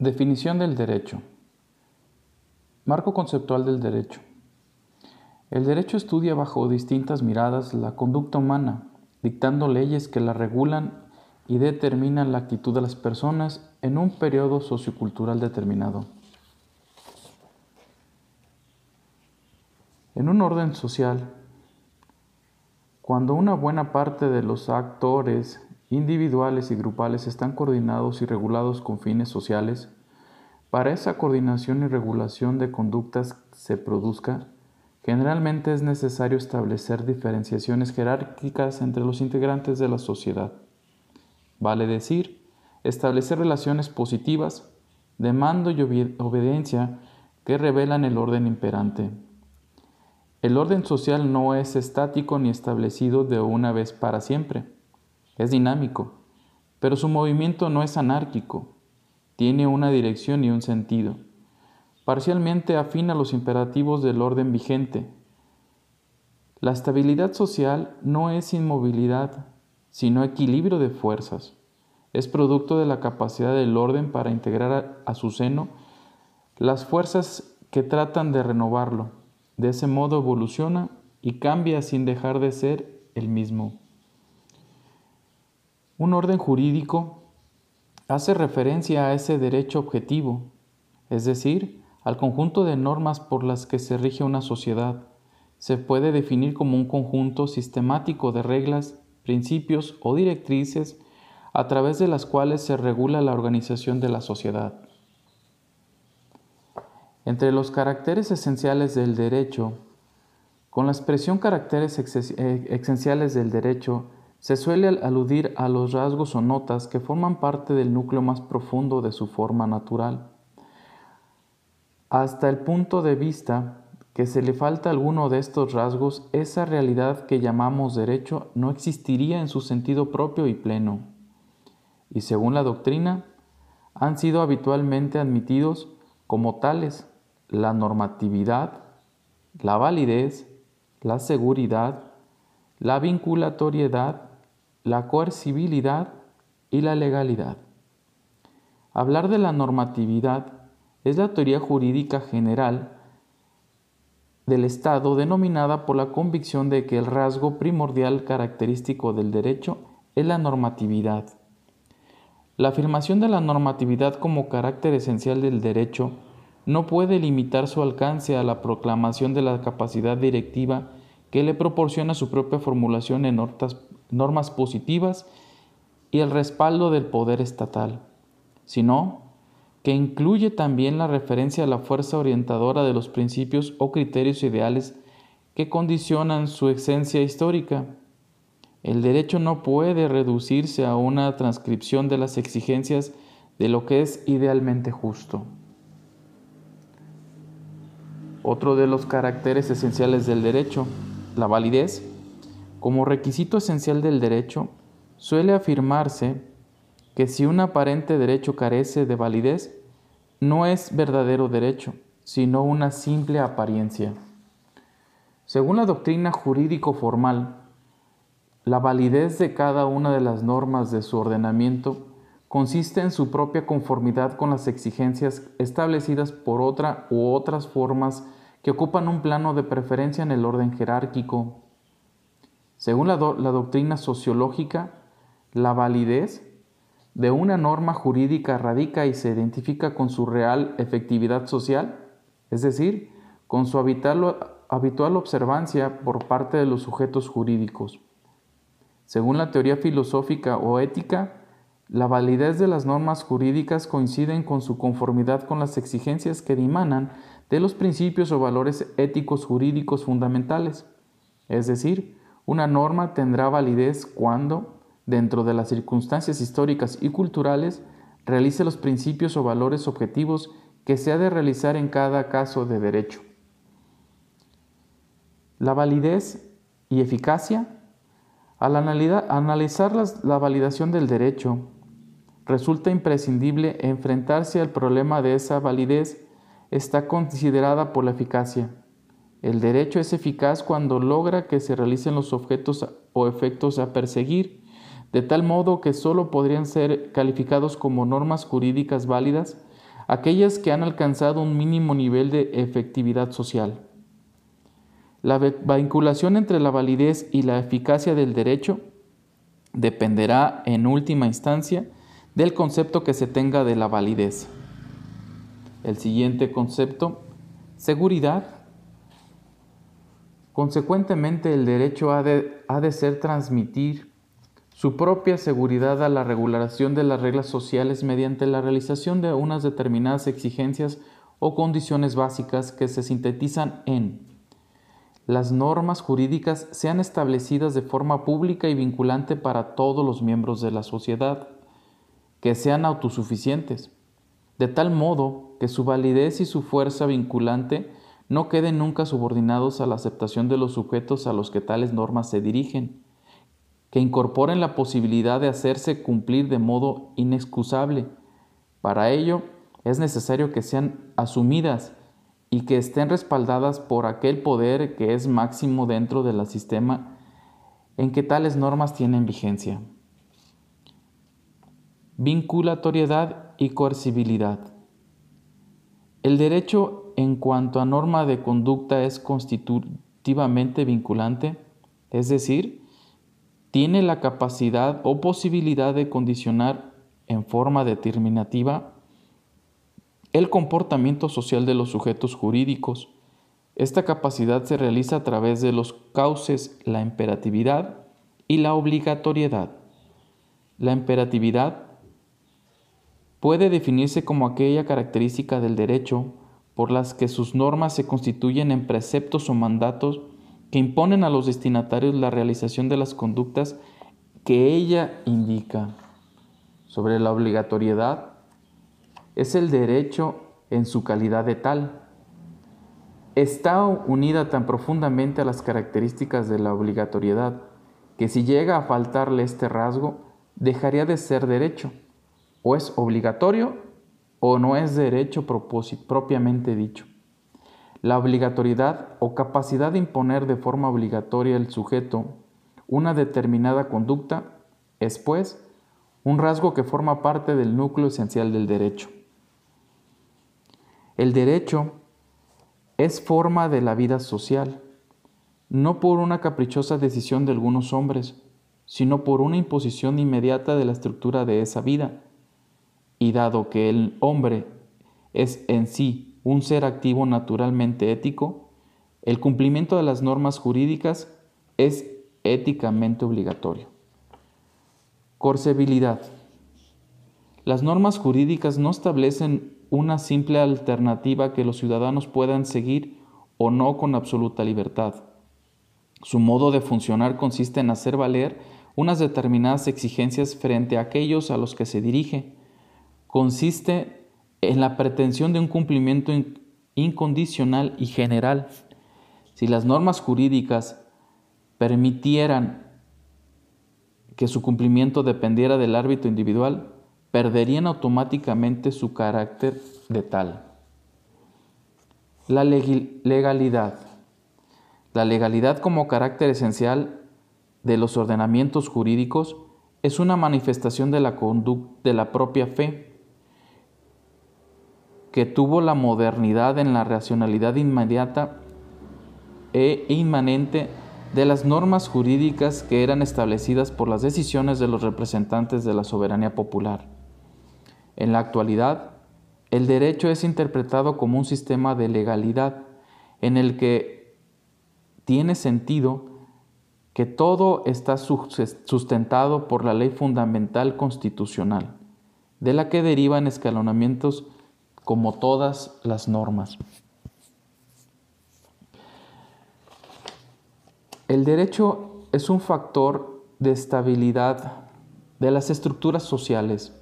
Definición del derecho. Marco conceptual del derecho. El derecho estudia bajo distintas miradas la conducta humana, dictando leyes que la regulan y determinan la actitud de las personas en un periodo sociocultural determinado. En un orden social, cuando una buena parte de los actores individuales y grupales están coordinados y regulados con fines sociales, para esa coordinación y regulación de conductas se produzca, generalmente es necesario establecer diferenciaciones jerárquicas entre los integrantes de la sociedad. Vale decir, establecer relaciones positivas de mando y obediencia que revelan el orden imperante. El orden social no es estático ni establecido de una vez para siempre es dinámico, pero su movimiento no es anárquico, tiene una dirección y un sentido. Parcialmente afina los imperativos del orden vigente. La estabilidad social no es inmovilidad, sino equilibrio de fuerzas. Es producto de la capacidad del orden para integrar a, su seno las fuerzas que tratan de renovarlo. De ese modo evoluciona y cambia sin dejar de ser el mismo. Un orden jurídico hace referencia a ese derecho objetivo, es decir, al conjunto de normas por las que se rige una sociedad. Se puede definir como un conjunto sistemático de reglas, principios o directrices a través de las cuales se regula la organización de la sociedad. Entre los caracteres esenciales del derecho, con la expresión caracteres eh, esenciales del derecho, se suele aludir a los rasgos o notas que forman parte del núcleo más profundo de su forma natural. Hasta el punto de vista que se le falta alguno de estos rasgos, esa realidad que llamamos derecho no existiría en su sentido propio y pleno. Y según la doctrina, han sido habitualmente admitidos como tales la normatividad, la validez, la seguridad, la vinculatoriedad, la coercibilidad y la legalidad. Hablar de la normatividad es la teoría jurídica general del Estado denominada por la convicción de que el rasgo primordial característico del derecho es la normatividad. La afirmación de la normatividad como carácter esencial del derecho no puede limitar su alcance a la proclamación de la capacidad directiva que le proporciona su propia formulación en normas normas positivas y el respaldo del poder estatal, sino que incluye también la referencia a la fuerza orientadora de los principios o criterios ideales que condicionan su esencia histórica. El derecho no puede reducirse a una transcripción de las exigencias de lo que es idealmente justo. Otro de los caracteres esenciales del derecho, la validez, como requisito esencial del derecho, suele afirmarse que si un aparente derecho carece de validez, no es verdadero derecho, sino una simple apariencia. Según la doctrina jurídico-formal, la validez de cada una de las normas de su ordenamiento consiste en su propia conformidad con las exigencias establecidas por otra u otras formas que ocupan un plano de preferencia en el orden jerárquico, según la, doctrina sociológica, la validez de una norma jurídica radica y se identifica con su real efectividad social, es decir, con su habitual, observancia por parte de los sujetos jurídicos. Según la teoría filosófica o ética, la validez de las normas jurídicas coinciden con su conformidad con las exigencias que dimanan de los principios o valores éticos jurídicos fundamentales, es decir, una norma tendrá validez cuando, dentro de las circunstancias históricas y culturales, realice los principios o valores objetivos que se ha de realizar en cada caso de derecho. La validez y eficacia. Al analizar la validación del derecho, resulta imprescindible enfrentarse al problema de esa validez está considerada por la eficacia. El derecho es eficaz cuando logra que se realicen los objetos o efectos a perseguir, de tal modo que sólo podrían ser calificados como normas jurídicas válidas aquellas que han alcanzado un mínimo nivel de efectividad social. La vinculación entre la validez y la eficacia del derecho dependerá en última instancia del concepto que se tenga de la validez. El siguiente concepto, seguridad. Consecuentemente, el derecho ha de, ser transmitir su propia seguridad a la regulación de las reglas sociales mediante la realización de unas determinadas exigencias o condiciones básicas que se sintetizan en las normas jurídicas sean establecidas de forma pública y vinculante para todos los miembros de la sociedad, que sean autosuficientes, de tal modo que su validez y su fuerza vinculante no queden nunca subordinados a la aceptación de los sujetos a los que tales normas se dirigen, que incorporen la posibilidad de hacerse cumplir de modo inexcusable. Para ello es necesario que sean asumidas y que estén respaldadas por aquel poder que es máximo dentro del sistema en que tales normas tienen vigencia. Vinculatoriedad y coercibilidad. El derecho en cuanto a norma de conducta es constitutivamente vinculante, es decir, tiene la capacidad o posibilidad de condicionar en forma determinativa el comportamiento social de los sujetos jurídicos. Esta capacidad se realiza a través de los cauces la imperatividad y la obligatoriedad. La imperatividad puede definirse como aquella característica del derecho por las que sus normas se constituyen en preceptos o mandatos que imponen a los destinatarios la realización de las conductas que ella indica. Sobre la obligatoriedad, es el derecho en su calidad de tal. Está unida tan profundamente a las características de la obligatoriedad que si llega a faltarle este rasgo, dejaría de ser derecho. O es obligatorio o no es derecho propiamente dicho. La obligatoriedad o capacidad de imponer de forma obligatoria el sujeto una determinada conducta es, pues, un rasgo que forma parte del núcleo esencial del derecho. El derecho es forma de la vida social, no por una caprichosa decisión de algunos hombres, sino por una imposición inmediata de la estructura de esa vida. Y dado que el hombre es en sí un ser activo naturalmente ético, el cumplimiento de las normas jurídicas es éticamente obligatorio. Corsebilidad. Las normas jurídicas no establecen una simple alternativa que los ciudadanos puedan seguir o no con absoluta libertad. Su modo de funcionar consiste en hacer valer unas determinadas exigencias frente a aquellos a los que se dirige. Consiste en la pretensión de un cumplimiento incondicional y general. Si las normas jurídicas permitieran que su cumplimiento dependiera del árbitro individual, perderían automáticamente su carácter de tal. La legalidad. La legalidad como carácter esencial de los ordenamientos jurídicos es una manifestación de la de la propia fe que tuvo la modernidad en la racionalidad inmediata e inmanente de las normas jurídicas que eran establecidas por las decisiones de los representantes de la soberanía popular. En la actualidad, el derecho es interpretado como un sistema de legalidad en el que tiene sentido que todo está sustentado por la ley fundamental constitucional, de la que derivan escalonamientos como todas las normas. El derecho es un factor de estabilidad de las estructuras sociales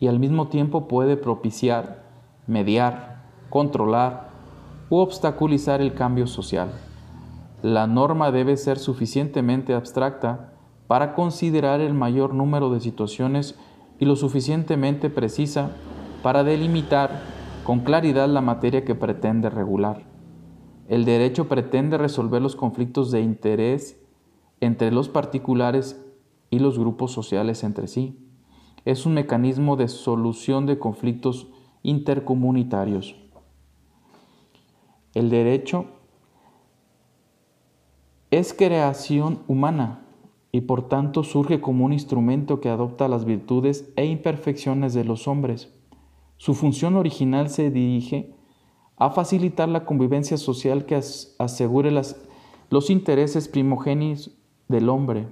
y al mismo tiempo puede propiciar, mediar, controlar u obstaculizar el cambio social. La norma debe ser suficientemente abstracta para considerar el mayor número de situaciones y lo suficientemente precisa para delimitar con claridad la materia que pretende regular. El derecho pretende resolver los conflictos de interés entre los particulares y los grupos sociales entre sí es un mecanismo de solución de conflictos intercomunitarios. El derecho es creación humana y por tanto surge como un instrumento que adopta las virtudes e imperfecciones de los hombres. Su función original se dirige a facilitar la convivencia social que asegure los intereses primogénitos del hombre.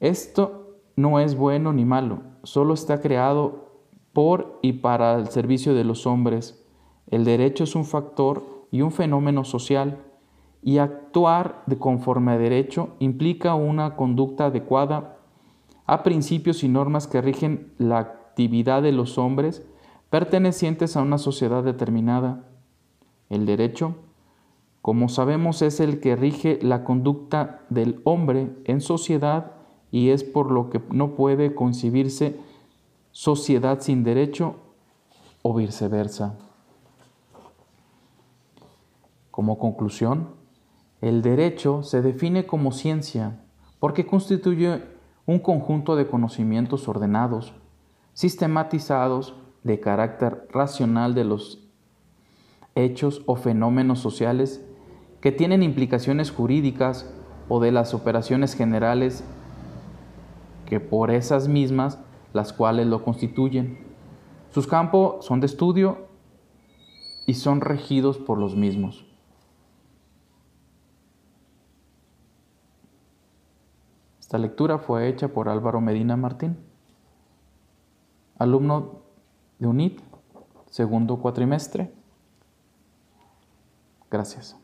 Esto no es bueno ni malo, solo está creado por y para el servicio de los hombres. El derecho es un factor y un fenómeno social y actuar de conforme a derecho implica una conducta adecuada a principios y normas que rigen la actividad de los hombres pertenecientes a una sociedad determinada. El derecho, como sabemos, es el que rige la conducta del hombre en sociedad y es por lo que no puede concebirse sociedad sin derecho o viceversa. Como conclusión, el derecho se define como ciencia porque constituye un conjunto de conocimientos ordenados, sistematizados, de carácter racional de los hechos o fenómenos sociales que tienen implicaciones jurídicas o de las operaciones generales que por esas mismas las cuales lo constituyen. Sus campos son de estudio y son regidos por los mismos. Esta lectura fue hecha por Álvaro Medina Martín, alumno de UNIT, segundo cuatrimestre. Gracias.